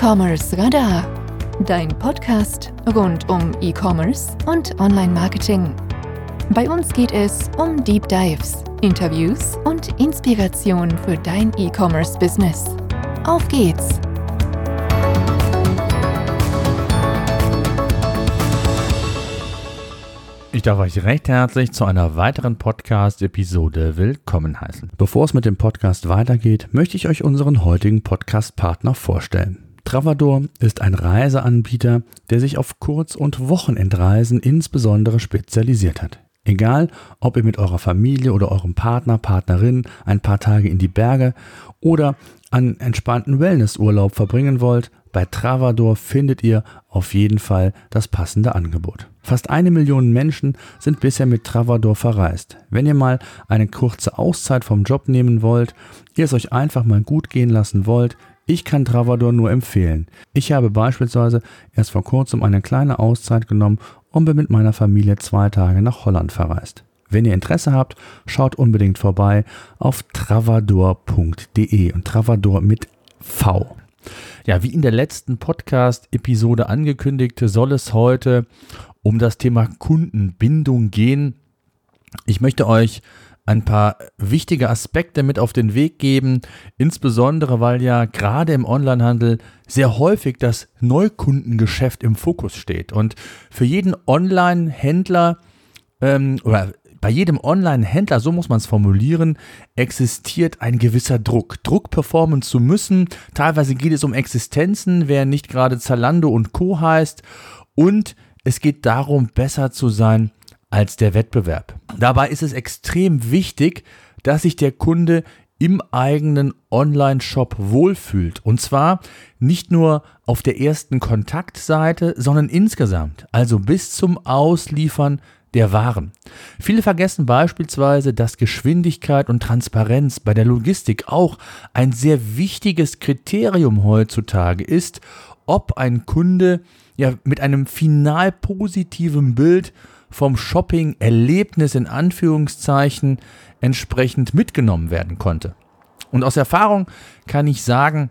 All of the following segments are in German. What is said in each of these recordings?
E-Commerce Radar, dein Podcast rund um E-Commerce und Online-Marketing. Bei uns geht es um Deep Dives, Interviews und Inspiration für dein E-Commerce-Business. Auf geht's! Ich darf euch recht herzlich zu einer weiteren Podcast-Episode willkommen heißen. Bevor es mit dem Podcast weitergeht, möchte ich euch unseren heutigen Podcast-Partner vorstellen. Travador ist ein Reiseanbieter, der sich auf Kurz- und Wochenendreisen insbesondere spezialisiert hat. Egal, ob ihr mit eurer Familie oder eurem Partner, Partnerin ein paar Tage in die Berge oder einen entspannten Wellnessurlaub verbringen wollt, bei Travador findet ihr auf jeden Fall das passende Angebot. Fast eine Million Menschen sind bisher mit Travador verreist. Wenn ihr mal eine kurze Auszeit vom Job nehmen wollt, ihr es euch einfach mal gut gehen lassen wollt, ich kann Travador nur empfehlen. Ich habe beispielsweise erst vor kurzem eine kleine Auszeit genommen und bin mit meiner Familie zwei Tage nach Holland verreist. Wenn ihr Interesse habt, schaut unbedingt vorbei auf travador.de und Travador mit V. Ja, wie in der letzten Podcast-Episode angekündigt, soll es heute um das Thema Kundenbindung gehen. Ich möchte euch ein paar wichtige Aspekte mit auf den Weg geben, insbesondere weil ja gerade im Onlinehandel sehr häufig das Neukundengeschäft im Fokus steht. Und für jeden Online-Händler ähm, oder bei jedem Online-Händler, so muss man es formulieren, existiert ein gewisser Druck. Druck performen zu müssen. Teilweise geht es um Existenzen, wer nicht gerade Zalando und Co heißt. Und es geht darum, besser zu sein als der Wettbewerb. Dabei ist es extrem wichtig, dass sich der Kunde im eigenen Online-Shop wohlfühlt. Und zwar nicht nur auf der ersten Kontaktseite, sondern insgesamt, also bis zum Ausliefern der Waren. Viele vergessen beispielsweise, dass Geschwindigkeit und Transparenz bei der Logistik auch ein sehr wichtiges Kriterium heutzutage ist, ob ein Kunde ja mit einem final positiven Bild vom Shopping-Erlebnis in Anführungszeichen entsprechend mitgenommen werden konnte. Und aus Erfahrung kann ich sagen,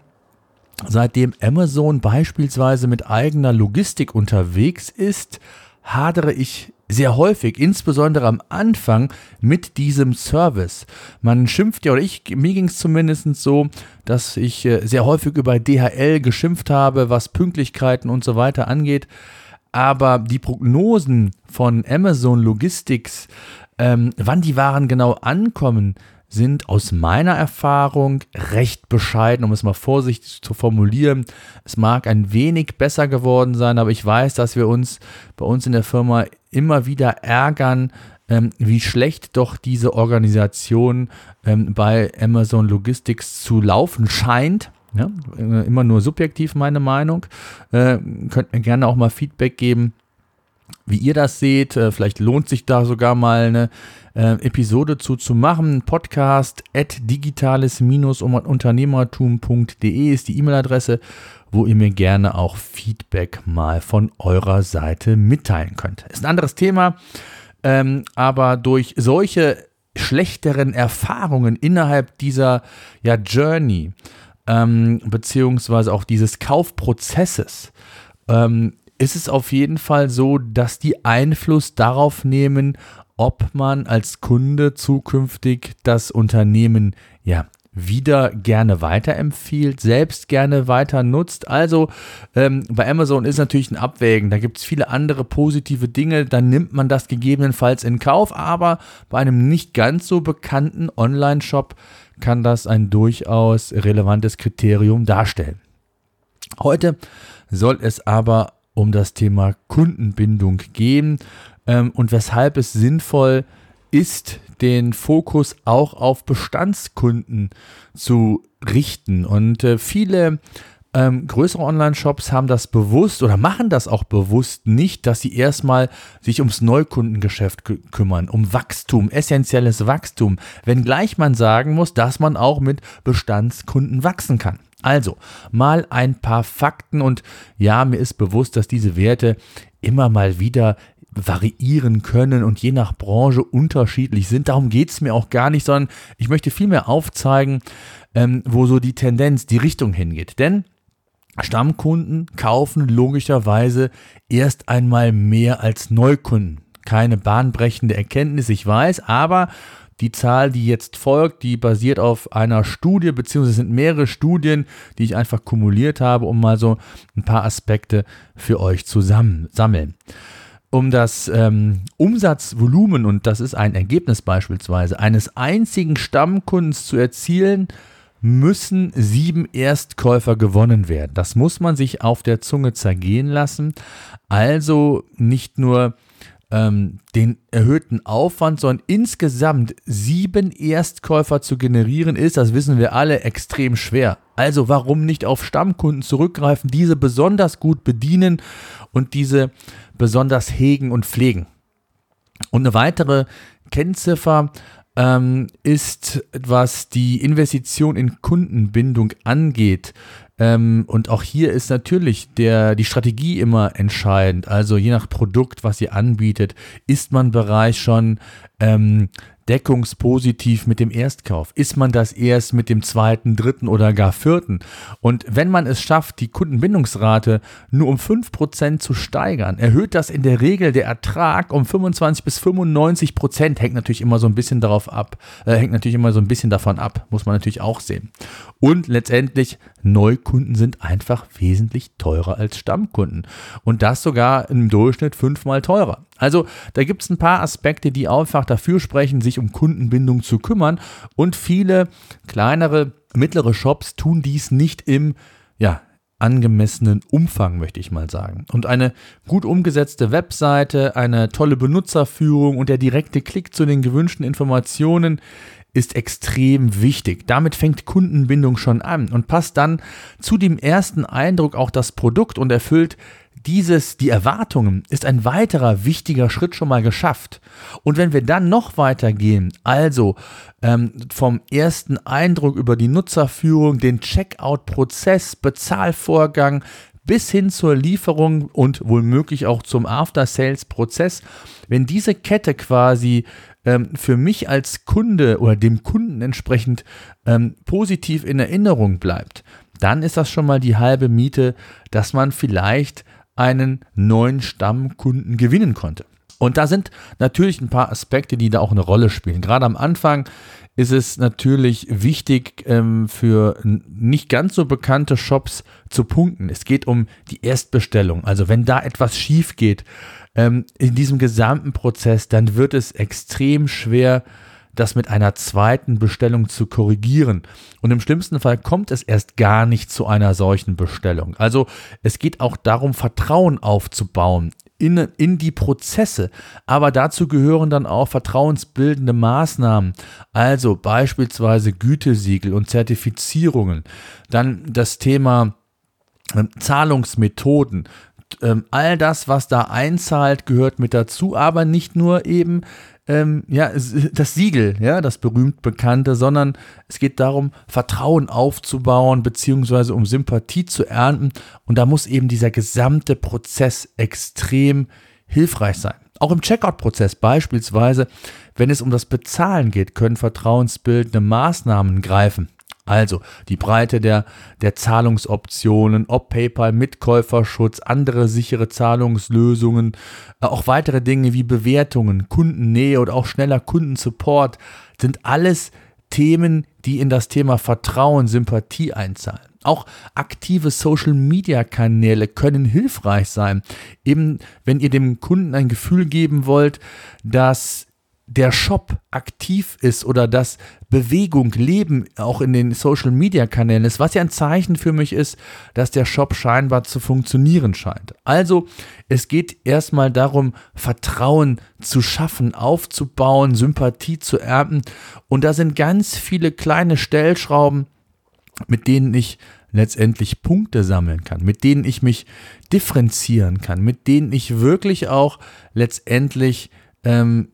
seitdem Amazon beispielsweise mit eigener Logistik unterwegs ist, hadere ich sehr häufig, insbesondere am Anfang, mit diesem Service. Man schimpft ja, oder ich, mir ging es zumindest so, dass ich äh, sehr häufig über DHL geschimpft habe, was Pünktlichkeiten und so weiter angeht. Aber die Prognosen von Amazon Logistics, ähm, wann die Waren genau ankommen, sind aus meiner Erfahrung recht bescheiden, um es mal vorsichtig zu formulieren. Es mag ein wenig besser geworden sein, aber ich weiß, dass wir uns bei uns in der Firma immer wieder ärgern, ähm, wie schlecht doch diese Organisation ähm, bei Amazon Logistics zu laufen scheint. Ja, äh, immer nur subjektiv meine Meinung. Äh, könnt mir gerne auch mal Feedback geben, wie ihr das seht. Äh, vielleicht lohnt sich da sogar mal eine äh, Episode zu, zu machen. Podcast at digitales-unternehmertum.de ist die E-Mail-Adresse, wo ihr mir gerne auch Feedback mal von eurer Seite mitteilen könnt. Ist ein anderes Thema, ähm, aber durch solche schlechteren Erfahrungen innerhalb dieser ja, Journey, ähm, beziehungsweise auch dieses Kaufprozesses, ähm, ist es auf jeden Fall so, dass die Einfluss darauf nehmen, ob man als Kunde zukünftig das Unternehmen ja wieder gerne weiterempfiehlt, selbst gerne weiter nutzt. Also ähm, bei Amazon ist natürlich ein Abwägen. Da gibt es viele andere positive Dinge. Dann nimmt man das gegebenenfalls in Kauf. Aber bei einem nicht ganz so bekannten Online-Shop kann das ein durchaus relevantes Kriterium darstellen. Heute soll es aber um das Thema Kundenbindung gehen ähm, und weshalb es sinnvoll ist, den Fokus auch auf Bestandskunden zu richten. Und äh, viele ähm, größere Online-Shops haben das bewusst oder machen das auch bewusst nicht, dass sie erstmal sich ums Neukundengeschäft kümmern, um Wachstum, essentielles Wachstum, wenngleich man sagen muss, dass man auch mit Bestandskunden wachsen kann. Also, mal ein paar Fakten und ja, mir ist bewusst, dass diese Werte immer mal wieder variieren können und je nach Branche unterschiedlich sind. Darum geht es mir auch gar nicht, sondern ich möchte vielmehr aufzeigen, ähm, wo so die Tendenz, die Richtung hingeht. Denn Stammkunden kaufen logischerweise erst einmal mehr als Neukunden. Keine bahnbrechende Erkenntnis, ich weiß, aber die Zahl, die jetzt folgt, die basiert auf einer Studie, beziehungsweise sind mehrere Studien, die ich einfach kumuliert habe, um mal so ein paar Aspekte für euch zu sammeln. Um das ähm, Umsatzvolumen, und das ist ein Ergebnis beispielsweise, eines einzigen Stammkundens zu erzielen, müssen sieben Erstkäufer gewonnen werden. Das muss man sich auf der Zunge zergehen lassen. Also nicht nur ähm, den erhöhten Aufwand, sondern insgesamt sieben Erstkäufer zu generieren ist, das wissen wir alle, extrem schwer. Also warum nicht auf Stammkunden zurückgreifen, diese besonders gut bedienen und diese besonders hegen und pflegen. Und eine weitere Kennziffer ähm, ist, was die Investition in Kundenbindung angeht. Ähm, und auch hier ist natürlich der, die Strategie immer entscheidend. Also je nach Produkt, was ihr anbietet, ist man bereits schon ähm, deckungspositiv mit dem Erstkauf? Ist man das erst mit dem zweiten, dritten oder gar vierten? Und wenn man es schafft, die Kundenbindungsrate nur um 5% zu steigern, erhöht das in der Regel der Ertrag um 25 bis 95 Prozent. Hängt natürlich immer so ein bisschen darauf ab, äh, hängt natürlich immer so ein bisschen davon ab, muss man natürlich auch sehen. Und letztendlich, Neukunden sind einfach wesentlich teurer als Stammkunden. Und das sogar im Durchschnitt fünfmal teurer. Also da gibt es ein paar Aspekte, die einfach dafür sprechen, sich um Kundenbindung zu kümmern. Und viele kleinere, mittlere Shops tun dies nicht im, ja, angemessenen Umfang, möchte ich mal sagen. Und eine gut umgesetzte Webseite, eine tolle Benutzerführung und der direkte Klick zu den gewünschten Informationen ist extrem wichtig. Damit fängt Kundenbindung schon an und passt dann zu dem ersten Eindruck auch das Produkt und erfüllt dieses, die Erwartungen, ist ein weiterer wichtiger Schritt schon mal geschafft. Und wenn wir dann noch weiter gehen, also ähm, vom ersten Eindruck über die Nutzerführung, den Checkout-Prozess, Bezahlvorgang bis hin zur Lieferung und womöglich auch zum After-Sales-Prozess, wenn diese Kette quasi ähm, für mich als Kunde oder dem Kunden entsprechend ähm, positiv in Erinnerung bleibt, dann ist das schon mal die halbe Miete, dass man vielleicht einen neuen Stammkunden gewinnen konnte. Und da sind natürlich ein paar Aspekte, die da auch eine Rolle spielen. Gerade am Anfang ist es natürlich wichtig ähm, für nicht ganz so bekannte Shops zu punkten. Es geht um die Erstbestellung. Also wenn da etwas schief geht ähm, in diesem gesamten Prozess, dann wird es extrem schwer, das mit einer zweiten Bestellung zu korrigieren. Und im schlimmsten Fall kommt es erst gar nicht zu einer solchen Bestellung. Also es geht auch darum, Vertrauen aufzubauen in, in die Prozesse. Aber dazu gehören dann auch vertrauensbildende Maßnahmen, also beispielsweise Gütesiegel und Zertifizierungen. Dann das Thema ähm, Zahlungsmethoden, ähm, all das, was da einzahlt, gehört mit dazu, aber nicht nur eben ähm, ja, das Siegel, ja, das berühmt bekannte, sondern es geht darum, Vertrauen aufzubauen, beziehungsweise um Sympathie zu ernten. Und da muss eben dieser gesamte Prozess extrem hilfreich sein. Auch im Checkout-Prozess beispielsweise, wenn es um das Bezahlen geht, können vertrauensbildende Maßnahmen greifen. Also die Breite der, der Zahlungsoptionen, ob PayPal mit Käuferschutz, andere sichere Zahlungslösungen, äh, auch weitere Dinge wie Bewertungen, Kundennähe oder auch schneller Kundensupport sind alles Themen, die in das Thema Vertrauen, Sympathie einzahlen. Auch aktive Social-Media-Kanäle können hilfreich sein. Eben wenn ihr dem Kunden ein Gefühl geben wollt, dass der Shop aktiv ist oder dass Bewegung, Leben auch in den Social Media Kanälen ist, was ja ein Zeichen für mich ist, dass der Shop scheinbar zu funktionieren scheint. Also es geht erstmal darum, Vertrauen zu schaffen, aufzubauen, Sympathie zu ernten und da sind ganz viele kleine Stellschrauben, mit denen ich letztendlich Punkte sammeln kann, mit denen ich mich differenzieren kann, mit denen ich wirklich auch letztendlich ähm,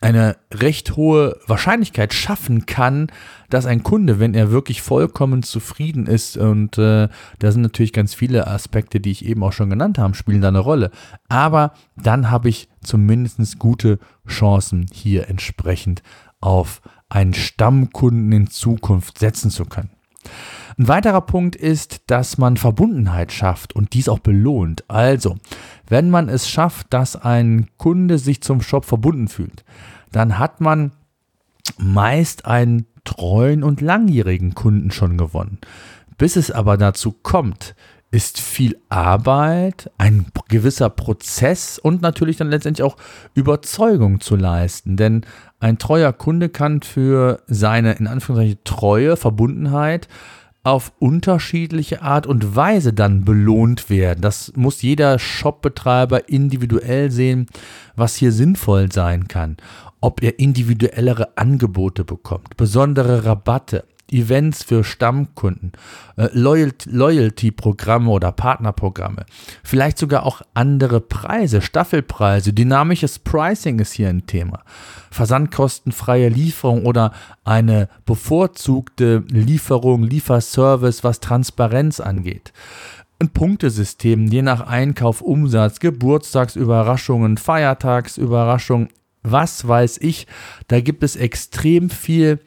eine recht hohe Wahrscheinlichkeit schaffen kann, dass ein Kunde, wenn er wirklich vollkommen zufrieden ist, und äh, da sind natürlich ganz viele Aspekte, die ich eben auch schon genannt habe, spielen da eine Rolle. Aber dann habe ich zumindest gute Chancen, hier entsprechend auf einen Stammkunden in Zukunft setzen zu können. Ein weiterer Punkt ist, dass man Verbundenheit schafft und dies auch belohnt. Also, wenn man es schafft, dass ein Kunde sich zum Shop verbunden fühlt, dann hat man meist einen treuen und langjährigen Kunden schon gewonnen. Bis es aber dazu kommt, ist viel Arbeit, ein gewisser Prozess und natürlich dann letztendlich auch Überzeugung zu leisten. Denn ein treuer Kunde kann für seine in Anführungszeichen treue Verbundenheit auf unterschiedliche Art und Weise dann belohnt werden. Das muss jeder Shopbetreiber individuell sehen, was hier sinnvoll sein kann. Ob er individuellere Angebote bekommt, besondere Rabatte, Events für Stammkunden, äh, Loyalty-Programme oder Partnerprogramme, vielleicht sogar auch andere Preise, Staffelpreise, dynamisches Pricing ist hier ein Thema, versandkostenfreie Lieferung oder eine bevorzugte Lieferung, Lieferservice, was Transparenz angeht ein Punktesystem, je nach Einkauf, Umsatz, Geburtstagsüberraschungen, Feiertagsüberraschungen, was weiß ich. Da gibt es extrem viel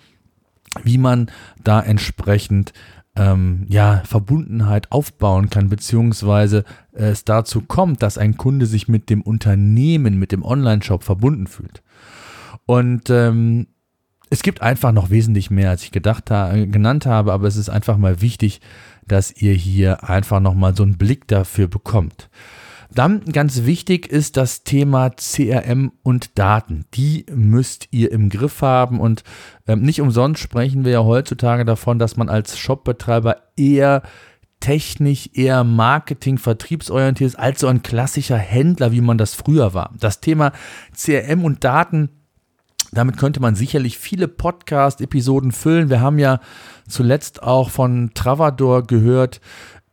wie man da entsprechend ähm, ja, Verbundenheit aufbauen kann, beziehungsweise es dazu kommt, dass ein Kunde sich mit dem Unternehmen, mit dem Online-Shop verbunden fühlt. Und ähm, es gibt einfach noch wesentlich mehr, als ich gedacht ha genannt habe, aber es ist einfach mal wichtig, dass ihr hier einfach nochmal so einen Blick dafür bekommt. Dann ganz wichtig ist das Thema CRM und Daten. Die müsst ihr im Griff haben und ähm, nicht umsonst sprechen wir ja heutzutage davon, dass man als Shopbetreiber eher technisch, eher Marketing, Vertriebsorientiert ist als so ein klassischer Händler, wie man das früher war. Das Thema CRM und Daten damit könnte man sicherlich viele Podcast-Episoden füllen. Wir haben ja zuletzt auch von Travador gehört,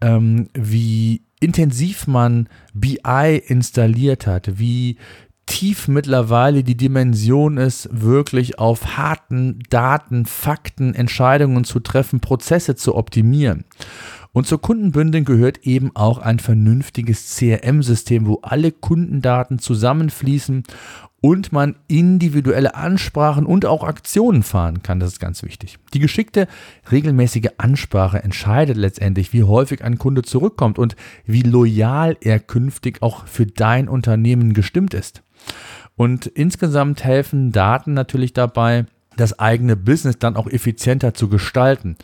ähm, wie intensiv man BI installiert hat, wie tief mittlerweile die Dimension ist, wirklich auf harten Daten, Fakten, Entscheidungen zu treffen, Prozesse zu optimieren. Und zur Kundenbündeln gehört eben auch ein vernünftiges CRM-System, wo alle Kundendaten zusammenfließen und man individuelle Ansprachen und auch Aktionen fahren kann. Das ist ganz wichtig. Die geschickte, regelmäßige Ansprache entscheidet letztendlich, wie häufig ein Kunde zurückkommt und wie loyal er künftig auch für dein Unternehmen gestimmt ist. Und insgesamt helfen Daten natürlich dabei, das eigene Business dann auch effizienter zu gestalten.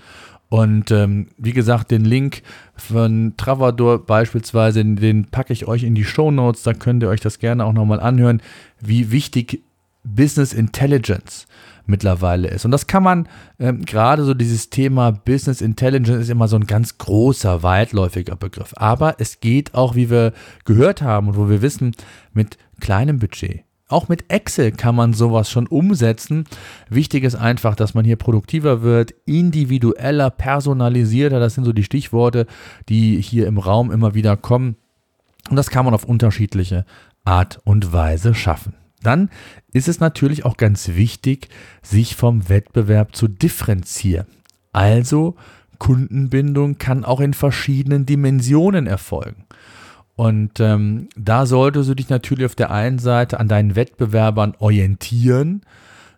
Und ähm, wie gesagt, den Link von Travador beispielsweise, den packe ich euch in die Show Notes. Da könnt ihr euch das gerne auch nochmal anhören, wie wichtig Business Intelligence mittlerweile ist. Und das kann man, ähm, gerade so dieses Thema Business Intelligence ist immer so ein ganz großer, weitläufiger Begriff. Aber es geht auch, wie wir gehört haben und wo wir wissen, mit kleinem Budget auch mit Excel kann man sowas schon umsetzen. Wichtig ist einfach, dass man hier produktiver wird, individueller, personalisierter. Das sind so die Stichworte, die hier im Raum immer wieder kommen. Und das kann man auf unterschiedliche Art und Weise schaffen. Dann ist es natürlich auch ganz wichtig, sich vom Wettbewerb zu differenzieren. Also Kundenbindung kann auch in verschiedenen Dimensionen erfolgen. Und ähm, da solltest du dich natürlich auf der einen Seite an deinen Wettbewerbern orientieren,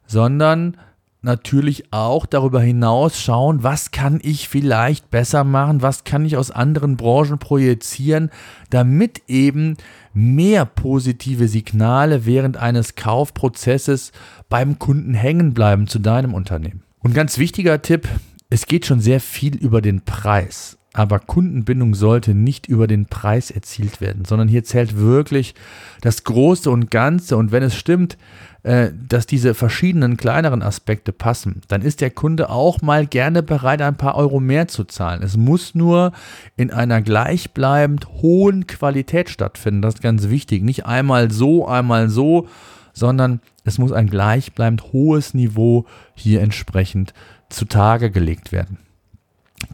sondern natürlich auch darüber hinaus schauen, was kann ich vielleicht besser machen, was kann ich aus anderen Branchen projizieren, damit eben mehr positive Signale während eines Kaufprozesses beim Kunden hängen bleiben zu deinem Unternehmen. Und ganz wichtiger Tipp, es geht schon sehr viel über den Preis. Aber Kundenbindung sollte nicht über den Preis erzielt werden, sondern hier zählt wirklich das Große und Ganze. Und wenn es stimmt, äh, dass diese verschiedenen kleineren Aspekte passen, dann ist der Kunde auch mal gerne bereit, ein paar Euro mehr zu zahlen. Es muss nur in einer gleichbleibend hohen Qualität stattfinden. Das ist ganz wichtig. Nicht einmal so, einmal so, sondern es muss ein gleichbleibend hohes Niveau hier entsprechend zutage gelegt werden.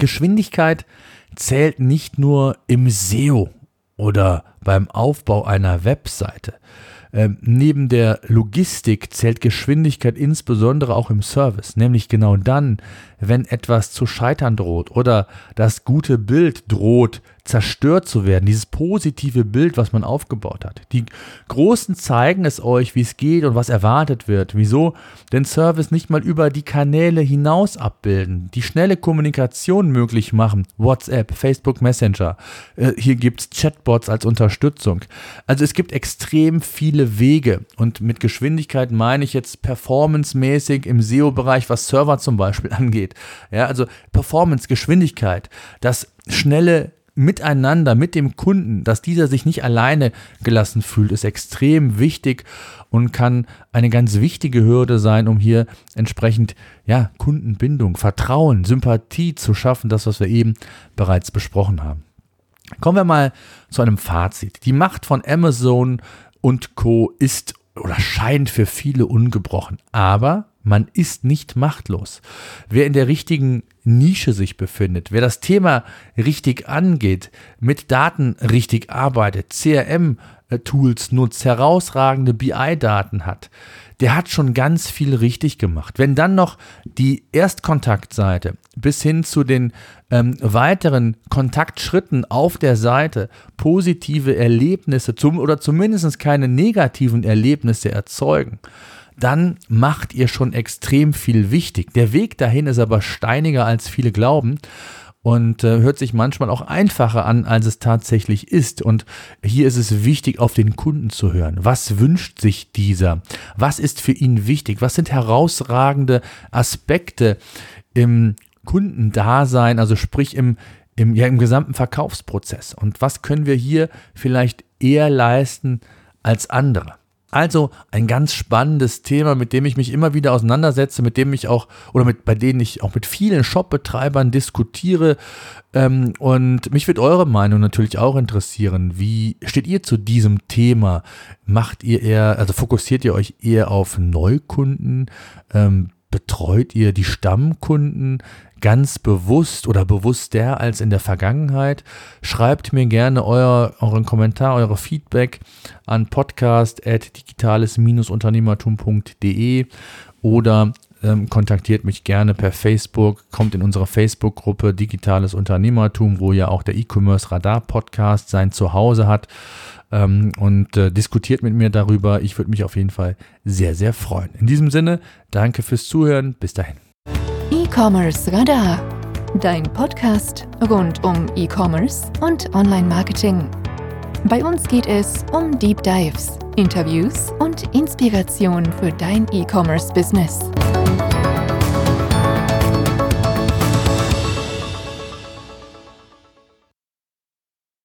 Geschwindigkeit zählt nicht nur im SEO oder beim Aufbau einer Webseite. Ähm, neben der Logistik zählt Geschwindigkeit insbesondere auch im Service, nämlich genau dann, wenn etwas zu scheitern droht oder das gute Bild droht, zerstört zu werden, dieses positive Bild, was man aufgebaut hat. Die Großen zeigen es euch, wie es geht und was erwartet wird, wieso den Service nicht mal über die Kanäle hinaus abbilden, die schnelle Kommunikation möglich machen, WhatsApp, Facebook Messenger, äh, hier gibt es Chatbots als Unterstützung. Also es gibt extrem viele Wege und mit Geschwindigkeit meine ich jetzt performancemäßig im SEO-Bereich, was Server zum Beispiel angeht. Ja, also Performance, Geschwindigkeit, das schnelle Miteinander mit dem Kunden, dass dieser sich nicht alleine gelassen fühlt, ist extrem wichtig und kann eine ganz wichtige Hürde sein, um hier entsprechend ja, Kundenbindung, Vertrauen, Sympathie zu schaffen, das, was wir eben bereits besprochen haben. Kommen wir mal zu einem Fazit. Die Macht von Amazon und Co. ist oder scheint für viele ungebrochen, aber man ist nicht machtlos. Wer in der richtigen Nische sich befindet, wer das Thema richtig angeht, mit Daten richtig arbeitet, CRM-Tools nutzt, herausragende BI-Daten hat, der hat schon ganz viel richtig gemacht. Wenn dann noch die Erstkontaktseite bis hin zu den ähm, weiteren Kontaktschritten auf der Seite positive Erlebnisse zum, oder zumindest keine negativen Erlebnisse erzeugen, dann macht ihr schon extrem viel wichtig. Der Weg dahin ist aber steiniger, als viele glauben und äh, hört sich manchmal auch einfacher an, als es tatsächlich ist. Und hier ist es wichtig, auf den Kunden zu hören. Was wünscht sich dieser? Was ist für ihn wichtig? Was sind herausragende Aspekte im Kundendasein, also sprich im, im, ja, im gesamten Verkaufsprozess? Und was können wir hier vielleicht eher leisten als andere? Also ein ganz spannendes Thema, mit dem ich mich immer wieder auseinandersetze, mit dem ich auch oder mit bei denen ich auch mit vielen Shopbetreibern diskutiere. Ähm, und mich wird eure Meinung natürlich auch interessieren. Wie steht ihr zu diesem Thema? Macht ihr eher, also fokussiert ihr euch eher auf Neukunden? Ähm, betreut ihr die Stammkunden? ganz bewusst oder bewusster als in der Vergangenheit. Schreibt mir gerne euer, euren Kommentar, eure Feedback an podcast.digitales-unternehmertum.de oder ähm, kontaktiert mich gerne per Facebook, kommt in unsere Facebook-Gruppe Digitales Unternehmertum, wo ja auch der E-Commerce Radar Podcast sein Zuhause hat ähm, und äh, diskutiert mit mir darüber. Ich würde mich auf jeden Fall sehr, sehr freuen. In diesem Sinne, danke fürs Zuhören. Bis dahin. E-Commerce Radar, dein Podcast rund um E-Commerce und Online-Marketing. Bei uns geht es um Deep Dives, Interviews und Inspiration für dein E-Commerce-Business.